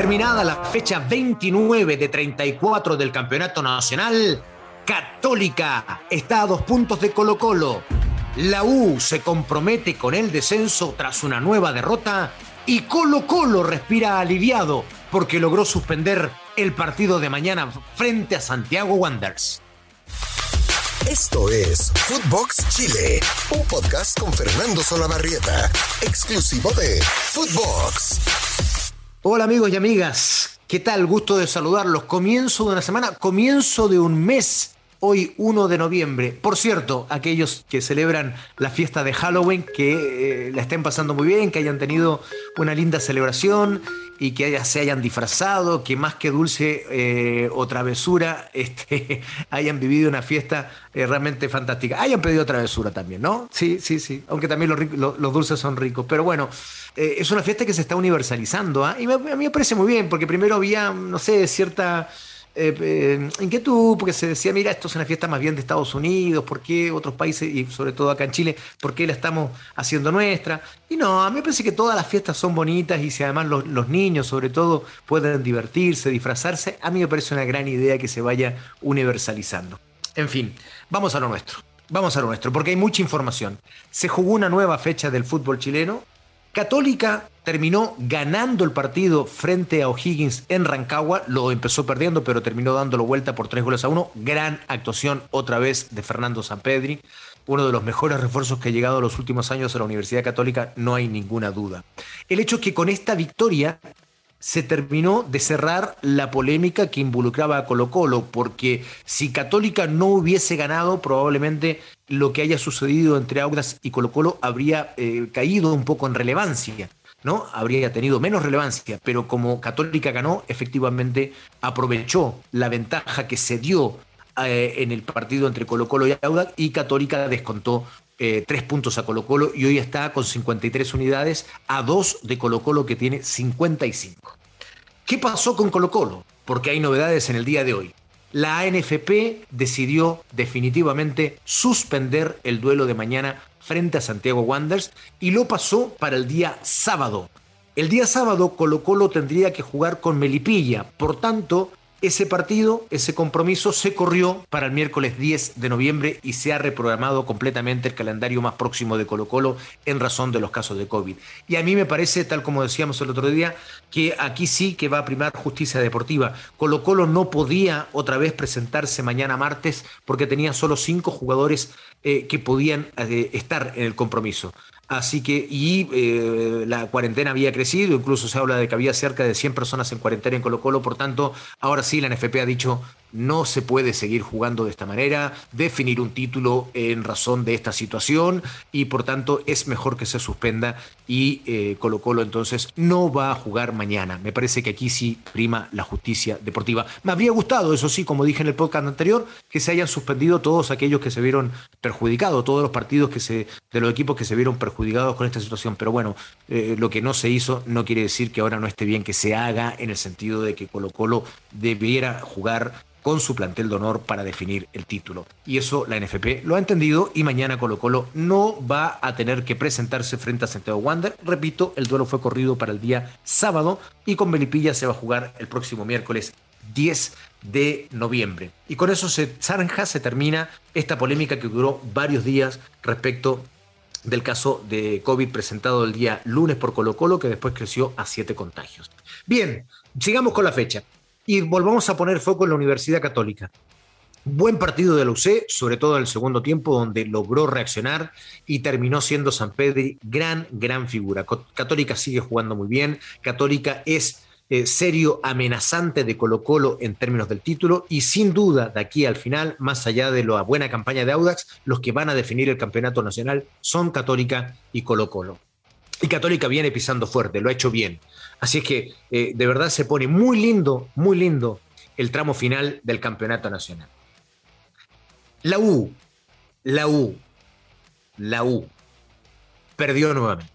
Terminada la fecha 29 de 34 del Campeonato Nacional, Católica está a dos puntos de Colo Colo. La U se compromete con el descenso tras una nueva derrota y Colo Colo respira aliviado porque logró suspender el partido de mañana frente a Santiago Wanderers. Esto es Footbox Chile, un podcast con Fernando Solabarrieta, exclusivo de Footbox. Hola amigos y amigas, ¿qué tal? Gusto de saludarlos. Comienzo de una semana, comienzo de un mes hoy 1 de noviembre. Por cierto, aquellos que celebran la fiesta de Halloween, que eh, la estén pasando muy bien, que hayan tenido una linda celebración y que se hayan disfrazado, que más que dulce eh, o travesura, este, hayan vivido una fiesta eh, realmente fantástica. Hayan pedido travesura también, ¿no? Sí, sí, sí. Aunque también los, los dulces son ricos. Pero bueno, es una fiesta que se está universalizando. ¿ah? Y a mí me parece muy bien, porque primero había, no sé, cierta eh, eh, inquietud, porque se decía, mira, esto es una fiesta más bien de Estados Unidos, ¿por qué otros países, y sobre todo acá en Chile, por qué la estamos haciendo nuestra? Y no, a mí me parece que todas las fiestas son bonitas y si además los, niños, sobre todo, pueden divertirse, disfrazarse, a mí me parece una gran idea que se vaya universalizando. En fin, vamos a lo nuestro. Vamos a lo nuestro, porque hay mucha información. Se jugó una nueva fecha del fútbol chileno Católica terminó ganando el partido frente a O'Higgins en Rancagua, lo empezó perdiendo, pero terminó dándolo vuelta por tres goles a uno. Gran actuación otra vez de Fernando Sampedri, uno de los mejores refuerzos que ha llegado en los últimos años a la Universidad Católica, no hay ninguna duda. El hecho es que con esta victoria se terminó de cerrar la polémica que involucraba a Colo Colo, porque si Católica no hubiese ganado, probablemente lo que haya sucedido entre Audas y Colo Colo habría eh, caído un poco en relevancia. ¿no? Habría tenido menos relevancia, pero como Católica ganó, efectivamente aprovechó la ventaja que se dio eh, en el partido entre Colo Colo y Audas y Católica descontó eh, tres puntos a Colo Colo y hoy está con 53 unidades a dos de Colo Colo que tiene 55. ¿Qué pasó con Colo Colo? Porque hay novedades en el día de hoy. La ANFP decidió definitivamente suspender el duelo de mañana frente a Santiago Wanderers y lo pasó para el día sábado. El día sábado Colo Colo tendría que jugar con Melipilla, por tanto ese partido, ese compromiso se corrió para el miércoles 10 de noviembre y se ha reprogramado completamente el calendario más próximo de Colo Colo en razón de los casos de COVID. Y a mí me parece, tal como decíamos el otro día, que aquí sí que va a primar justicia deportiva. Colo Colo no podía otra vez presentarse mañana martes porque tenía solo cinco jugadores eh, que podían eh, estar en el compromiso. Así que, y eh, la cuarentena había crecido, incluso se habla de que había cerca de 100 personas en cuarentena en Colo Colo, por tanto, ahora sí la NFP ha dicho, no se puede seguir jugando de esta manera, definir un título en razón de esta situación y por tanto es mejor que se suspenda y eh, Colo Colo entonces no va a jugar mañana. Me parece que aquí sí prima la justicia deportiva. Me habría gustado, eso sí, como dije en el podcast anterior, que se hayan suspendido todos aquellos que se vieron perjudicados, todos los partidos que se, de los equipos que se vieron perjudicados con esta situación. Pero bueno, eh, lo que no se hizo no quiere decir que ahora no esté bien que se haga en el sentido de que Colo Colo debiera jugar con su plantel de honor para definir el título. Y eso la NFP lo ha entendido y mañana Colo Colo no va a tener que presentarse frente a Santiago Wander. Repito, el duelo fue corrido para el día sábado y con Belipilla se va a jugar el próximo miércoles 10 de noviembre. Y con eso se zanja, se termina esta polémica que duró varios días respecto del caso de COVID presentado el día lunes por Colo Colo, que después creció a siete contagios. Bien, sigamos con la fecha y volvamos a poner foco en la Universidad Católica. Buen partido de la UC, sobre todo en el segundo tiempo, donde logró reaccionar y terminó siendo San Pedro gran, gran figura. Católica sigue jugando muy bien. Católica es eh, serio amenazante de Colo Colo en términos del título y sin duda de aquí al final, más allá de la buena campaña de Audax, los que van a definir el campeonato nacional son Católica y Colo Colo. Y Católica viene pisando fuerte, lo ha hecho bien. Así es que eh, de verdad se pone muy lindo, muy lindo el tramo final del campeonato nacional. La U, la U, la U perdió nuevamente.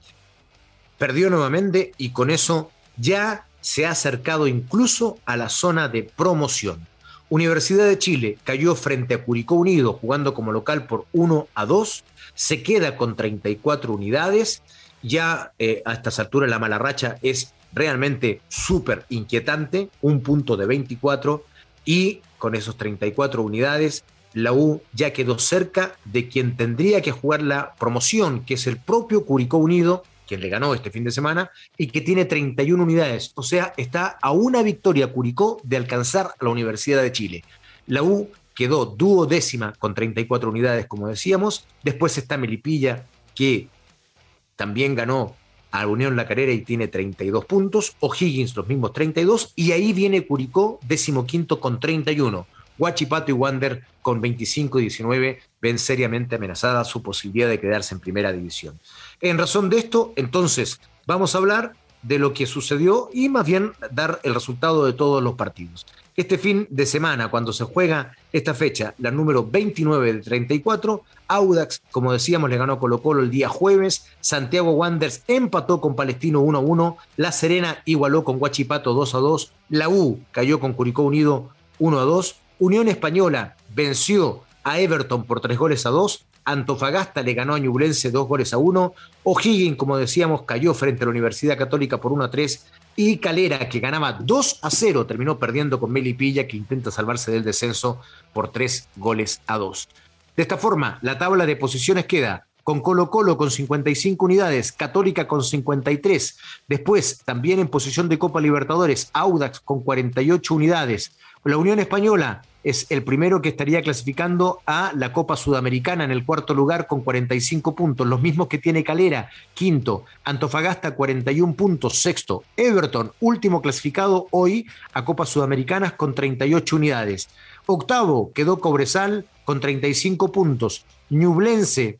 Perdió nuevamente y con eso ya se ha acercado incluso a la zona de promoción. Universidad de Chile cayó frente a Curicó Unido jugando como local por 1 a 2, se queda con 34 unidades, ya eh, a estas alturas la mala racha es realmente súper inquietante, un punto de 24 y con esos 34 unidades la U ya quedó cerca de quien tendría que jugar la promoción, que es el propio Curicó Unido, quien le ganó este fin de semana, y que tiene 31 unidades. O sea, está a una victoria Curicó de alcanzar a la Universidad de Chile. La U quedó duodécima con 34 unidades, como decíamos. Después está Melipilla, que también ganó a Unión La Carrera y tiene 32 puntos. O'Higgins los mismos 32. Y ahí viene Curicó, decimoquinto con 31. Huachipato y Wander con 25 y 19 ven seriamente amenazada su posibilidad de quedarse en primera división. En razón de esto, entonces, vamos a hablar de lo que sucedió y más bien dar el resultado de todos los partidos. Este fin de semana, cuando se juega esta fecha, la número 29 de 34, Audax, como decíamos, le ganó Colo Colo el día jueves, Santiago Wanderers empató con Palestino 1 1, La Serena igualó con Guachipato 2 2, la U cayó con Curicó Unido 1 2, Unión Española venció a Everton por 3 goles a 2, Antofagasta le ganó a Ñublense 2 goles a 1, O'Higgins, como decíamos, cayó frente a la Universidad Católica por 1 a 3 y Calera, que ganaba 2 a 0, terminó perdiendo con Melipilla, que intenta salvarse del descenso por 3 goles a 2. De esta forma, la tabla de posiciones queda con Colo Colo con 55 unidades, Católica con 53. Después, también en posición de Copa Libertadores, Audax con 48 unidades. La Unión Española es el primero que estaría clasificando a la Copa Sudamericana en el cuarto lugar con 45 puntos, los mismos que tiene Calera, quinto, Antofagasta 41 puntos, sexto, Everton, último clasificado hoy a Copas Sudamericanas con 38 unidades. Octavo quedó Cobresal con 35 puntos, Ñublense,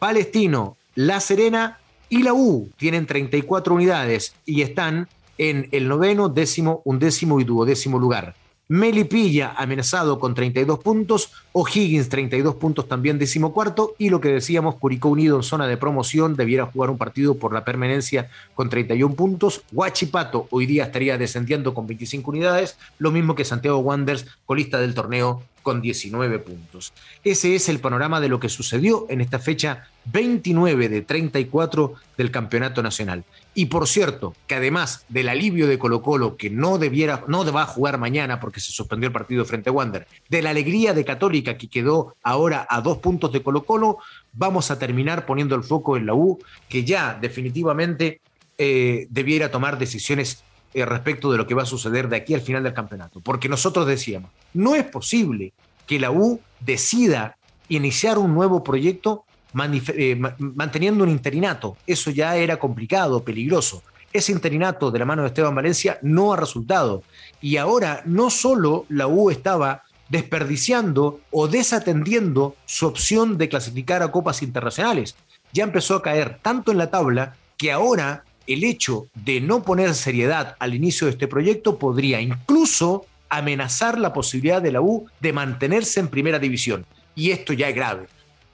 Palestino, La Serena y la U tienen 34 unidades y están en el noveno, décimo, undécimo y duodécimo lugar. Melipilla amenazado con 32 puntos, O'Higgins 32 puntos también decimocuarto y lo que decíamos, Curicó Unido en zona de promoción debiera jugar un partido por la permanencia con 31 puntos, Huachipato hoy día estaría descendiendo con 25 unidades, lo mismo que Santiago Wanderers, colista del torneo con 19 puntos. Ese es el panorama de lo que sucedió en esta fecha 29 de 34 del Campeonato Nacional. Y por cierto, que además del alivio de Colo Colo, que no debiera, no va jugar mañana porque se suspendió el partido frente a Wander, de la alegría de Católica que quedó ahora a dos puntos de Colo Colo, vamos a terminar poniendo el foco en la U, que ya definitivamente eh, debiera tomar decisiones eh, respecto de lo que va a suceder de aquí al final del campeonato. Porque nosotros decíamos, no es posible que la U decida iniciar un nuevo proyecto eh, manteniendo un interinato. Eso ya era complicado, peligroso. Ese interinato de la mano de Esteban Valencia no ha resultado. Y ahora no solo la U estaba desperdiciando o desatendiendo su opción de clasificar a copas internacionales. Ya empezó a caer tanto en la tabla que ahora el hecho de no poner seriedad al inicio de este proyecto podría incluso amenazar la posibilidad de la U de mantenerse en primera división. Y esto ya es grave.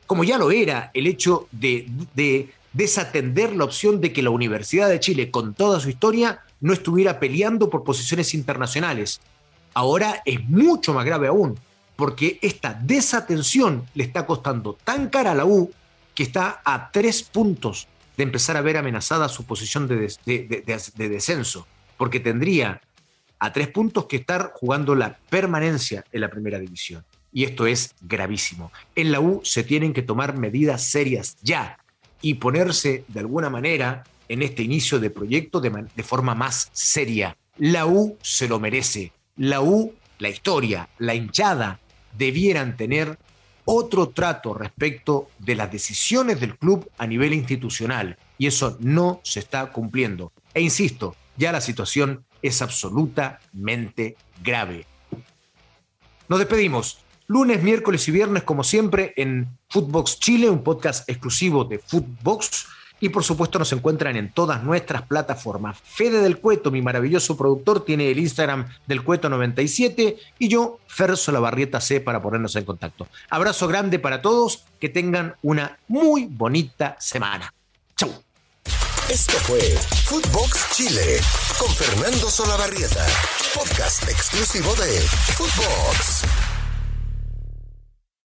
Como ya lo era el hecho de, desatender la opción de que la Universidad de Chile, con toda su historia, no estuviera peleando por posiciones internacionales. Ahora es mucho más grave aún, porque esta desatención le está costando tan cara a la U que está a tres puntos de empezar a ver amenazada su posición de, descenso, porque tendría a tres puntos que estar jugando la permanencia en la primera división. Y esto es gravísimo. En la U se tienen que tomar medidas serias ya y ponerse de alguna manera en este inicio de proyecto de, forma más seria. La U se lo merece. La U, la historia, la hinchada, debieran tener otro trato respecto de las decisiones del club a nivel institucional y eso no se está cumpliendo. E insisto, ya la situación es absolutamente grave. Nos despedimos. Lunes, miércoles y viernes, como siempre, en Footbox Chile, un podcast exclusivo de Footbox y por supuesto nos encuentran en todas nuestras plataformas. Fede del Cueto, mi maravilloso productor, tiene el Instagram del Cueto97 y yo, Ferso La Barrieta C, para ponernos en contacto. Abrazo grande para todos, que tengan una muy bonita semana. Chau. Esto fue Footbox Chile con Fernando Solabarrieta, podcast exclusivo de Footbox.